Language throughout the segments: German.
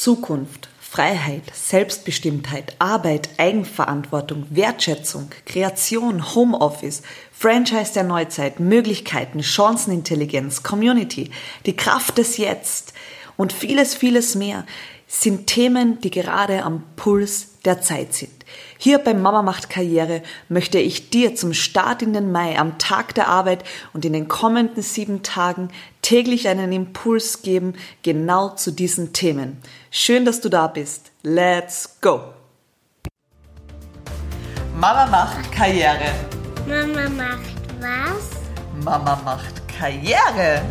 Zukunft, Freiheit, Selbstbestimmtheit, Arbeit, Eigenverantwortung, Wertschätzung, Kreation, Homeoffice, Franchise der Neuzeit, Möglichkeiten, Chancenintelligenz, Community, die Kraft des Jetzt und vieles, vieles mehr sind Themen, die gerade am Puls der Zeit sind. Hier beim Mama macht Karriere möchte ich dir zum Start in den Mai am Tag der Arbeit und in den kommenden sieben Tagen täglich einen Impuls geben, genau zu diesen Themen. Schön, dass du da bist. Let's go! Mama macht Karriere. Mama macht was? Mama macht Karriere.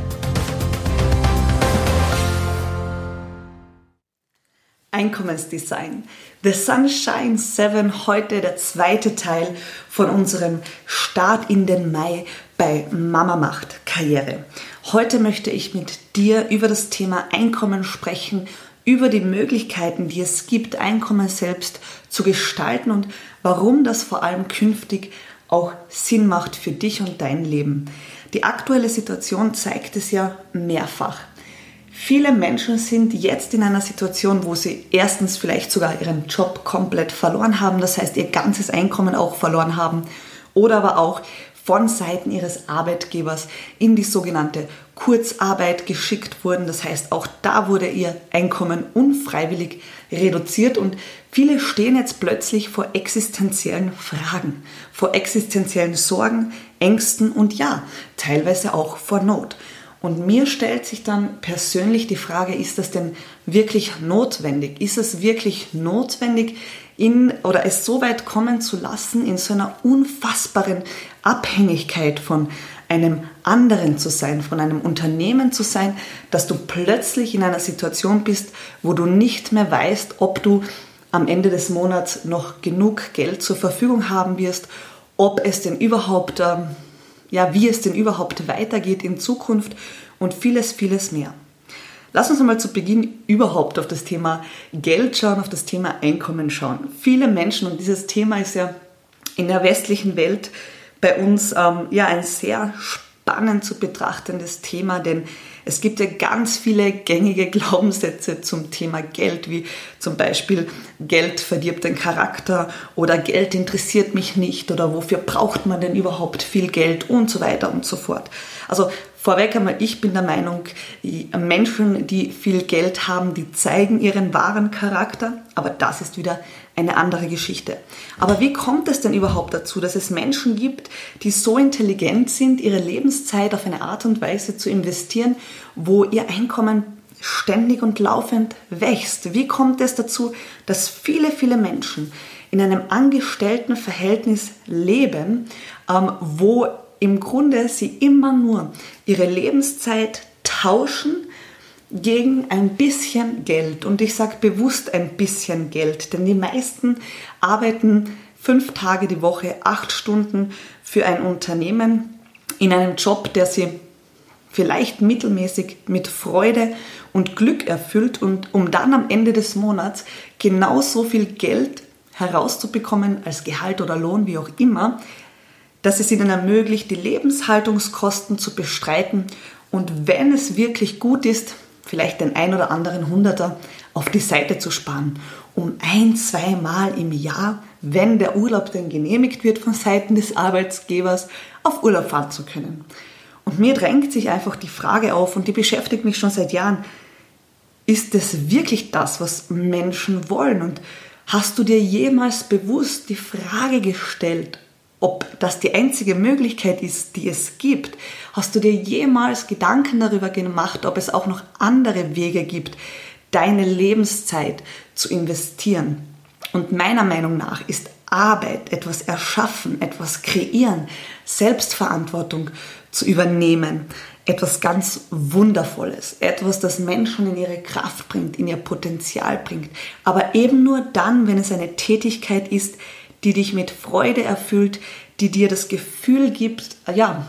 Einkommensdesign. The Sunshine 7, heute der zweite Teil von unserem Start in den Mai bei Mama macht Karriere. Heute möchte ich mit dir über das Thema Einkommen sprechen, über die Möglichkeiten, die es gibt, Einkommen selbst zu gestalten und warum das vor allem künftig auch Sinn macht für dich und dein Leben. Die aktuelle Situation zeigt es ja mehrfach. Viele Menschen sind jetzt in einer Situation, wo sie erstens vielleicht sogar ihren Job komplett verloren haben, das heißt ihr ganzes Einkommen auch verloren haben, oder aber auch von Seiten ihres Arbeitgebers in die sogenannte Kurzarbeit geschickt wurden. Das heißt, auch da wurde ihr Einkommen unfreiwillig reduziert und viele stehen jetzt plötzlich vor existenziellen Fragen, vor existenziellen Sorgen, Ängsten und ja, teilweise auch vor Not. Und mir stellt sich dann persönlich die Frage, ist das denn wirklich notwendig? Ist es wirklich notwendig, in, oder es so weit kommen zu lassen, in so einer unfassbaren Abhängigkeit von einem anderen zu sein, von einem Unternehmen zu sein, dass du plötzlich in einer Situation bist, wo du nicht mehr weißt, ob du am Ende des Monats noch genug Geld zur Verfügung haben wirst, ob es denn überhaupt ähm, ja, wie es denn überhaupt weitergeht in Zukunft und vieles, vieles mehr. Lass uns einmal zu Beginn überhaupt auf das Thema Geld schauen, auf das Thema Einkommen schauen. Viele Menschen, und dieses Thema ist ja in der westlichen Welt bei uns ähm, ja ein sehr spannend zu betrachtendes Thema, denn es gibt ja ganz viele gängige Glaubenssätze zum Thema Geld, wie zum Beispiel Geld verdirbt den Charakter oder Geld interessiert mich nicht oder wofür braucht man denn überhaupt viel Geld und so weiter und so fort. Also Vorweg einmal, ich bin der Meinung, Menschen, die viel Geld haben, die zeigen ihren wahren Charakter, aber das ist wieder eine andere Geschichte. Aber wie kommt es denn überhaupt dazu, dass es Menschen gibt, die so intelligent sind, ihre Lebenszeit auf eine Art und Weise zu investieren, wo ihr Einkommen ständig und laufend wächst? Wie kommt es dazu, dass viele, viele Menschen in einem angestellten Verhältnis leben, ähm, wo im Grunde sie immer nur ihre Lebenszeit tauschen gegen ein bisschen Geld. Und ich sage bewusst ein bisschen Geld, denn die meisten arbeiten fünf Tage die Woche, acht Stunden für ein Unternehmen in einem Job, der sie vielleicht mittelmäßig mit Freude und Glück erfüllt und um dann am Ende des Monats genauso viel Geld herauszubekommen als Gehalt oder Lohn, wie auch immer, dass es ihnen ermöglicht, die Lebenshaltungskosten zu bestreiten und wenn es wirklich gut ist, vielleicht den ein oder anderen Hunderter auf die Seite zu sparen, um ein, zwei Mal im Jahr, wenn der Urlaub denn genehmigt wird von Seiten des Arbeitsgebers, auf Urlaub fahren zu können. Und mir drängt sich einfach die Frage auf und die beschäftigt mich schon seit Jahren, ist es wirklich das, was Menschen wollen? Und hast du dir jemals bewusst die Frage gestellt, ob das die einzige Möglichkeit ist, die es gibt. Hast du dir jemals Gedanken darüber gemacht, ob es auch noch andere Wege gibt, deine Lebenszeit zu investieren? Und meiner Meinung nach ist Arbeit, etwas erschaffen, etwas kreieren, Selbstverantwortung zu übernehmen, etwas ganz Wundervolles, etwas, das Menschen in ihre Kraft bringt, in ihr Potenzial bringt, aber eben nur dann, wenn es eine Tätigkeit ist, die dich mit Freude erfüllt, die dir das Gefühl gibt, ja,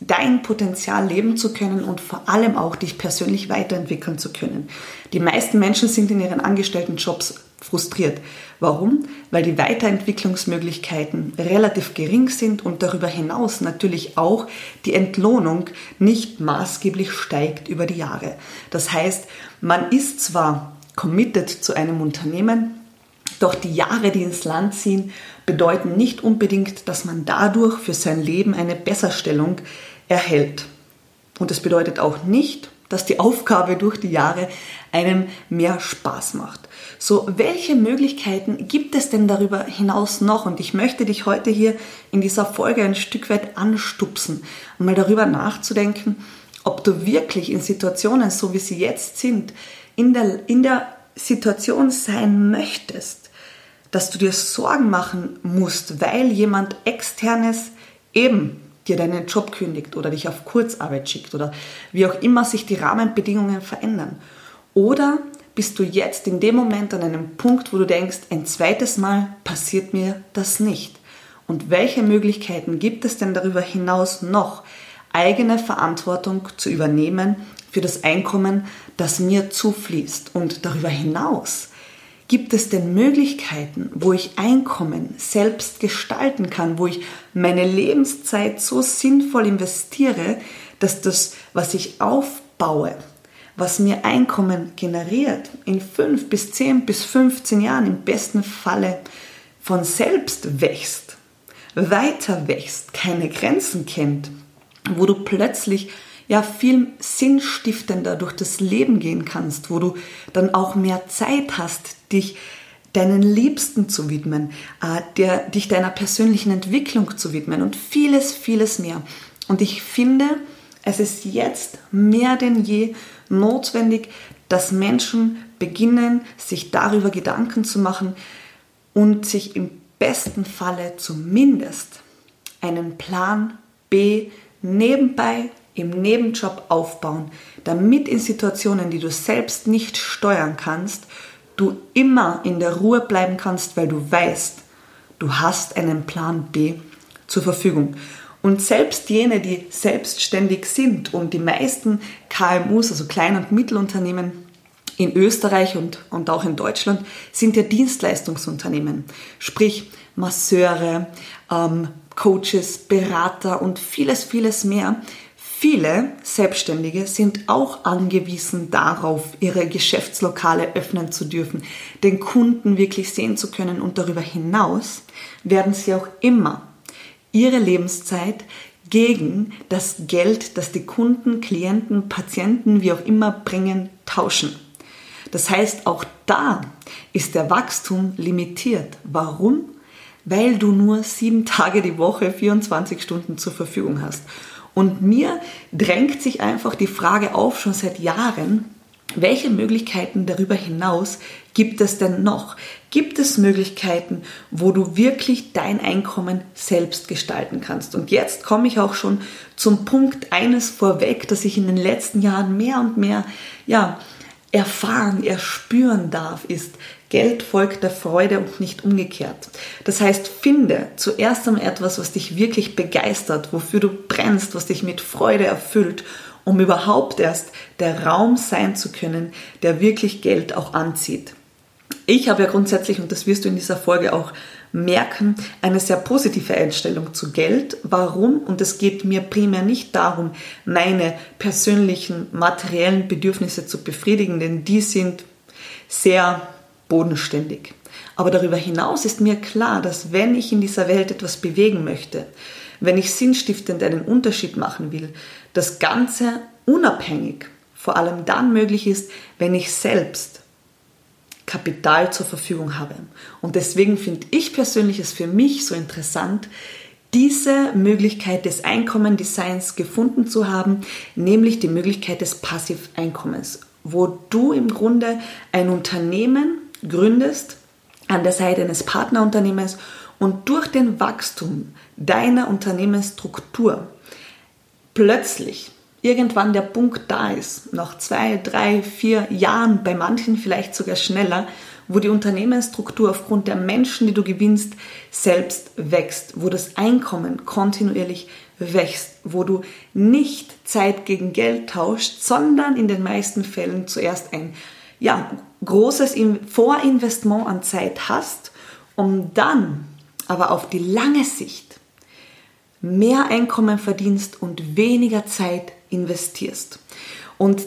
dein Potenzial leben zu können und vor allem auch dich persönlich weiterentwickeln zu können. Die meisten Menschen sind in ihren angestellten Jobs frustriert. Warum? Weil die Weiterentwicklungsmöglichkeiten relativ gering sind und darüber hinaus natürlich auch die Entlohnung nicht maßgeblich steigt über die Jahre. Das heißt, man ist zwar committed zu einem Unternehmen. Doch die Jahre, die ins Land ziehen, bedeuten nicht unbedingt, dass man dadurch für sein Leben eine Besserstellung erhält. Und es bedeutet auch nicht, dass die Aufgabe durch die Jahre einem mehr Spaß macht. So, welche Möglichkeiten gibt es denn darüber hinaus noch? Und ich möchte dich heute hier in dieser Folge ein Stück weit anstupsen, um mal darüber nachzudenken, ob du wirklich in Situationen, so wie sie jetzt sind, in der, in der Situation sein möchtest, dass du dir Sorgen machen musst, weil jemand externes eben dir deinen Job kündigt oder dich auf Kurzarbeit schickt oder wie auch immer sich die Rahmenbedingungen verändern. Oder bist du jetzt in dem Moment an einem Punkt, wo du denkst, ein zweites Mal passiert mir das nicht? Und welche Möglichkeiten gibt es denn darüber hinaus noch, eigene Verantwortung zu übernehmen für das Einkommen, das mir zufließt? Und darüber hinaus Gibt es denn Möglichkeiten, wo ich Einkommen selbst gestalten kann, wo ich meine Lebenszeit so sinnvoll investiere, dass das, was ich aufbaue, was mir Einkommen generiert, in fünf bis zehn bis 15 Jahren im besten Falle von selbst wächst, weiter wächst, keine Grenzen kennt, wo du plötzlich ja viel sinnstiftender durch das Leben gehen kannst, wo du dann auch mehr Zeit hast, dich deinen Liebsten zu widmen, äh, der, dich deiner persönlichen Entwicklung zu widmen und vieles, vieles mehr. Und ich finde, es ist jetzt mehr denn je notwendig, dass Menschen beginnen, sich darüber Gedanken zu machen und sich im besten Falle zumindest einen Plan B nebenbei im Nebenjob aufbauen, damit in Situationen, die du selbst nicht steuern kannst, du immer in der Ruhe bleiben kannst, weil du weißt, du hast einen Plan B zur Verfügung. Und selbst jene, die selbstständig sind und die meisten KMUs, also Klein- und Mittelunternehmen in Österreich und, und auch in Deutschland, sind ja Dienstleistungsunternehmen. Sprich Masseure, ähm, Coaches, Berater und vieles, vieles mehr, Viele Selbstständige sind auch angewiesen darauf, ihre Geschäftslokale öffnen zu dürfen, den Kunden wirklich sehen zu können und darüber hinaus werden sie auch immer ihre Lebenszeit gegen das Geld, das die Kunden, Klienten, Patienten, wie auch immer bringen, tauschen. Das heißt, auch da ist der Wachstum limitiert. Warum? Weil du nur sieben Tage die Woche, 24 Stunden zur Verfügung hast. Und mir drängt sich einfach die Frage auf, schon seit Jahren, welche Möglichkeiten darüber hinaus gibt es denn noch? Gibt es Möglichkeiten, wo du wirklich dein Einkommen selbst gestalten kannst? Und jetzt komme ich auch schon zum Punkt eines vorweg, dass ich in den letzten Jahren mehr und mehr, ja, erfahren, erspüren darf, ist, Geld folgt der Freude und nicht umgekehrt. Das heißt, finde zuerst einmal etwas, was dich wirklich begeistert, wofür du brennst, was dich mit Freude erfüllt, um überhaupt erst der Raum sein zu können, der wirklich Geld auch anzieht. Ich habe ja grundsätzlich, und das wirst du in dieser Folge auch merken, eine sehr positive Einstellung zu Geld. Warum? Und es geht mir primär nicht darum, meine persönlichen materiellen Bedürfnisse zu befriedigen, denn die sind sehr bodenständig. Aber darüber hinaus ist mir klar, dass wenn ich in dieser Welt etwas bewegen möchte, wenn ich sinnstiftend einen Unterschied machen will, das Ganze unabhängig vor allem dann möglich ist, wenn ich selbst Kapital zur Verfügung habe. Und deswegen finde ich persönlich es für mich so interessant, diese Möglichkeit des Einkommendesigns gefunden zu haben, nämlich die Möglichkeit des Passiveinkommens, wo du im Grunde ein Unternehmen gründest an der Seite eines Partnerunternehmens und durch den Wachstum deiner Unternehmensstruktur plötzlich irgendwann der Punkt da ist, nach zwei, drei, vier Jahren, bei manchen vielleicht sogar schneller, wo die Unternehmensstruktur aufgrund der Menschen, die du gewinnst, selbst wächst, wo das Einkommen kontinuierlich wächst, wo du nicht Zeit gegen Geld tauscht, sondern in den meisten Fällen zuerst ein ja, großes Vorinvestment an Zeit hast, um dann aber auf die lange Sicht mehr Einkommen verdienst und weniger Zeit investierst. Und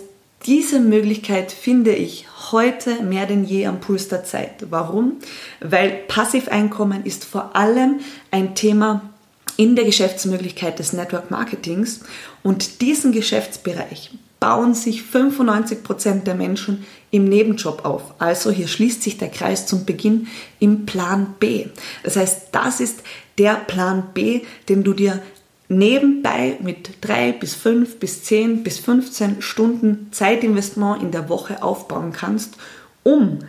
diese Möglichkeit finde ich heute mehr denn je am Puls der Zeit. Warum? Weil Passiveinkommen ist vor allem ein Thema in der Geschäftsmöglichkeit des Network Marketings und diesen Geschäftsbereich bauen sich 95 Prozent der Menschen im Nebenjob auf. Also hier schließt sich der Kreis zum Beginn im Plan B. Das heißt, das ist der Plan B, den du dir nebenbei mit drei bis fünf bis zehn bis 15 Stunden Zeitinvestment in der Woche aufbauen kannst, um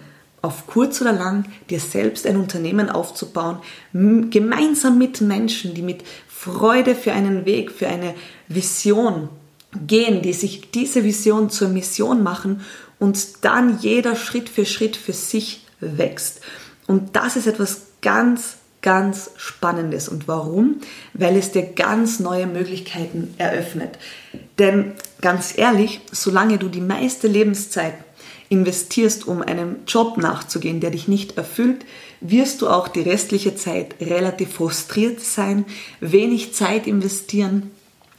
auf kurz oder lang dir selbst ein Unternehmen aufzubauen, gemeinsam mit Menschen, die mit Freude für einen Weg, für eine Vision gehen, die sich diese Vision zur Mission machen und dann jeder Schritt für Schritt für sich wächst. Und das ist etwas ganz, ganz Spannendes. Und warum? Weil es dir ganz neue Möglichkeiten eröffnet. Denn ganz ehrlich, solange du die meiste Lebenszeit investierst, um einem Job nachzugehen, der dich nicht erfüllt, wirst du auch die restliche Zeit relativ frustriert sein, wenig Zeit investieren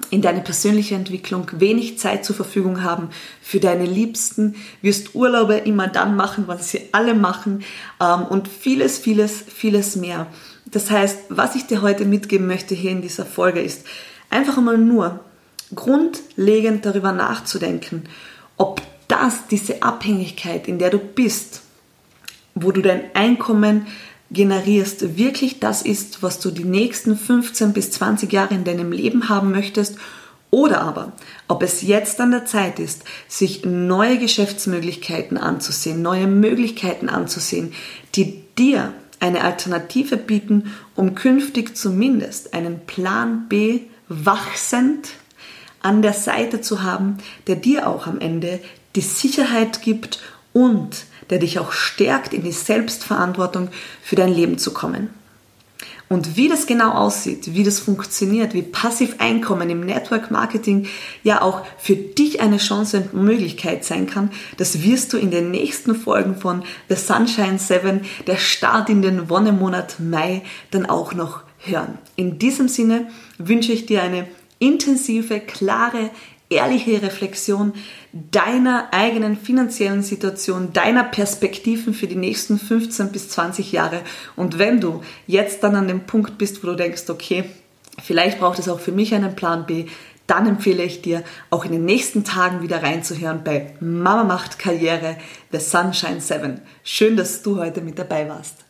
in deine persönliche Entwicklung wenig Zeit zur Verfügung haben für deine Liebsten, wirst Urlaube immer dann machen, was sie alle machen ähm, und vieles, vieles, vieles mehr. Das heißt, was ich dir heute mitgeben möchte hier in dieser Folge ist, einfach einmal nur grundlegend darüber nachzudenken, ob das, diese Abhängigkeit, in der du bist, wo du dein Einkommen generierst, wirklich das ist, was du die nächsten 15 bis 20 Jahre in deinem Leben haben möchtest? Oder aber, ob es jetzt an der Zeit ist, sich neue Geschäftsmöglichkeiten anzusehen, neue Möglichkeiten anzusehen, die dir eine Alternative bieten, um künftig zumindest einen Plan B wachsend an der Seite zu haben, der dir auch am Ende die Sicherheit gibt und der dich auch stärkt, in die Selbstverantwortung für dein Leben zu kommen. Und wie das genau aussieht, wie das funktioniert, wie Passiveinkommen im Network Marketing ja auch für dich eine Chance und Möglichkeit sein kann, das wirst du in den nächsten Folgen von The Sunshine 7, der Start in den Wonnemonat Mai, dann auch noch hören. In diesem Sinne wünsche ich dir eine intensive, klare, ehrliche Reflexion deiner eigenen finanziellen Situation, deiner Perspektiven für die nächsten 15 bis 20 Jahre. Und wenn du jetzt dann an dem Punkt bist, wo du denkst, okay, vielleicht braucht es auch für mich einen Plan B, dann empfehle ich dir, auch in den nächsten Tagen wieder reinzuhören bei Mama macht Karriere, The Sunshine 7. Schön, dass du heute mit dabei warst.